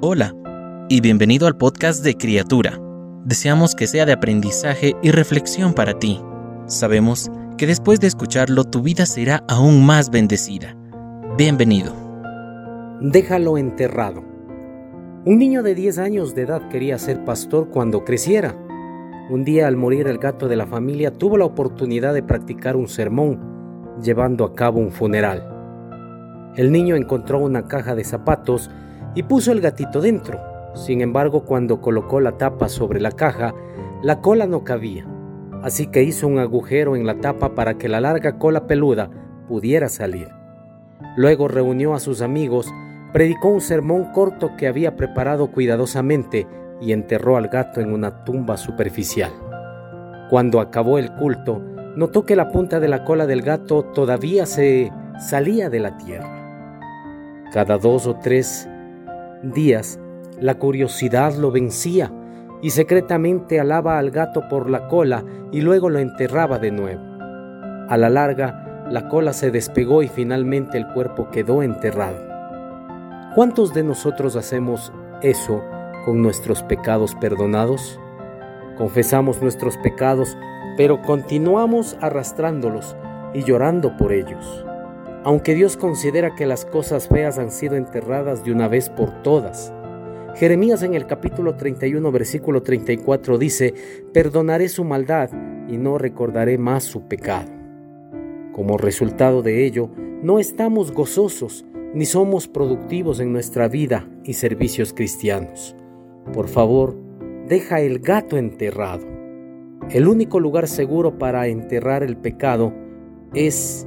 Hola y bienvenido al podcast de Criatura. Deseamos que sea de aprendizaje y reflexión para ti. Sabemos que después de escucharlo tu vida será aún más bendecida. Bienvenido. Déjalo enterrado. Un niño de 10 años de edad quería ser pastor cuando creciera. Un día al morir el gato de la familia tuvo la oportunidad de practicar un sermón, llevando a cabo un funeral. El niño encontró una caja de zapatos y puso el gatito dentro. Sin embargo, cuando colocó la tapa sobre la caja, la cola no cabía. Así que hizo un agujero en la tapa para que la larga cola peluda pudiera salir. Luego reunió a sus amigos, predicó un sermón corto que había preparado cuidadosamente y enterró al gato en una tumba superficial. Cuando acabó el culto, notó que la punta de la cola del gato todavía se salía de la tierra. Cada dos o tres días la curiosidad lo vencía y secretamente alaba al gato por la cola y luego lo enterraba de nuevo. A la larga, la cola se despegó y finalmente el cuerpo quedó enterrado. ¿Cuántos de nosotros hacemos eso con nuestros pecados perdonados? Confesamos nuestros pecados, pero continuamos arrastrándolos y llorando por ellos aunque Dios considera que las cosas feas han sido enterradas de una vez por todas. Jeremías en el capítulo 31, versículo 34 dice, Perdonaré su maldad y no recordaré más su pecado. Como resultado de ello, no estamos gozosos ni somos productivos en nuestra vida y servicios cristianos. Por favor, deja el gato enterrado. El único lugar seguro para enterrar el pecado es